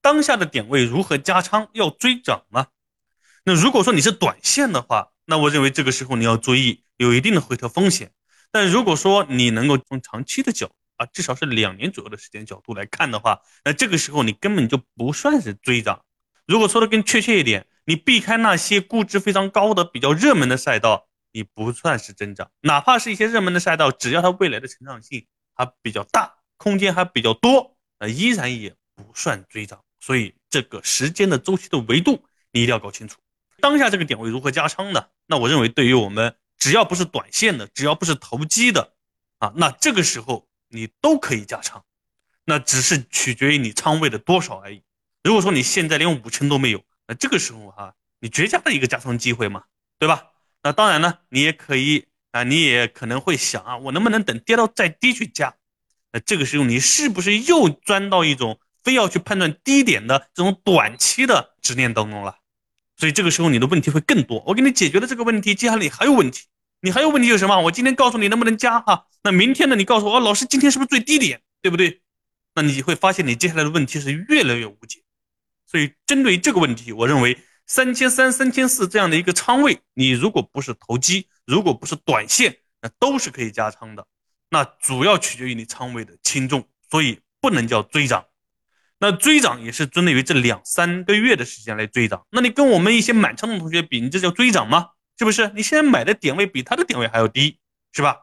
当下的点位如何加仓要追涨呢？那如果说你是短线的话，那我认为这个时候你要注意有一定的回调风险。但如果说你能够从长期的角啊，至少是两年左右的时间角度来看的话，那这个时候你根本就不算是追涨。如果说的更确切一点，你避开那些估值非常高的、比较热门的赛道，你不算是增长。哪怕是一些热门的赛道，只要它未来的成长性还比较大，空间还比较多，那依然也不算追涨。所以这个时间的周期的维度你一定要搞清楚。当下这个点位如何加仓呢？那我认为，对于我们只要不是短线的，只要不是投机的，啊，那这个时候你都可以加仓，那只是取决于你仓位的多少而已。如果说你现在连五成都没有，那这个时候哈，你绝佳的一个加仓机会嘛，对吧？那当然呢，你也可以啊，你也可能会想啊，我能不能等跌到再低去加？那这个时候你是不是又钻到一种非要去判断低点的这种短期的执念当中了？所以这个时候你的问题会更多。我给你解决了这个问题，接下来你还有问题，你还有问题有什么？我今天告诉你能不能加哈，那明天呢？你告诉我，老师今天是不是最低点，对不对？那你会发现你接下来的问题是越来越无解。所以针对这个问题，我认为三千三、三千四这样的一个仓位，你如果不是投机，如果不是短线，那都是可以加仓的。那主要取决于你仓位的轻重，所以不能叫追涨。那追涨也是针对于这两三个月的时间来追涨。那你跟我们一些满仓的同学比，你这叫追涨吗？是不是？你现在买的点位比他的点位还要低，是吧？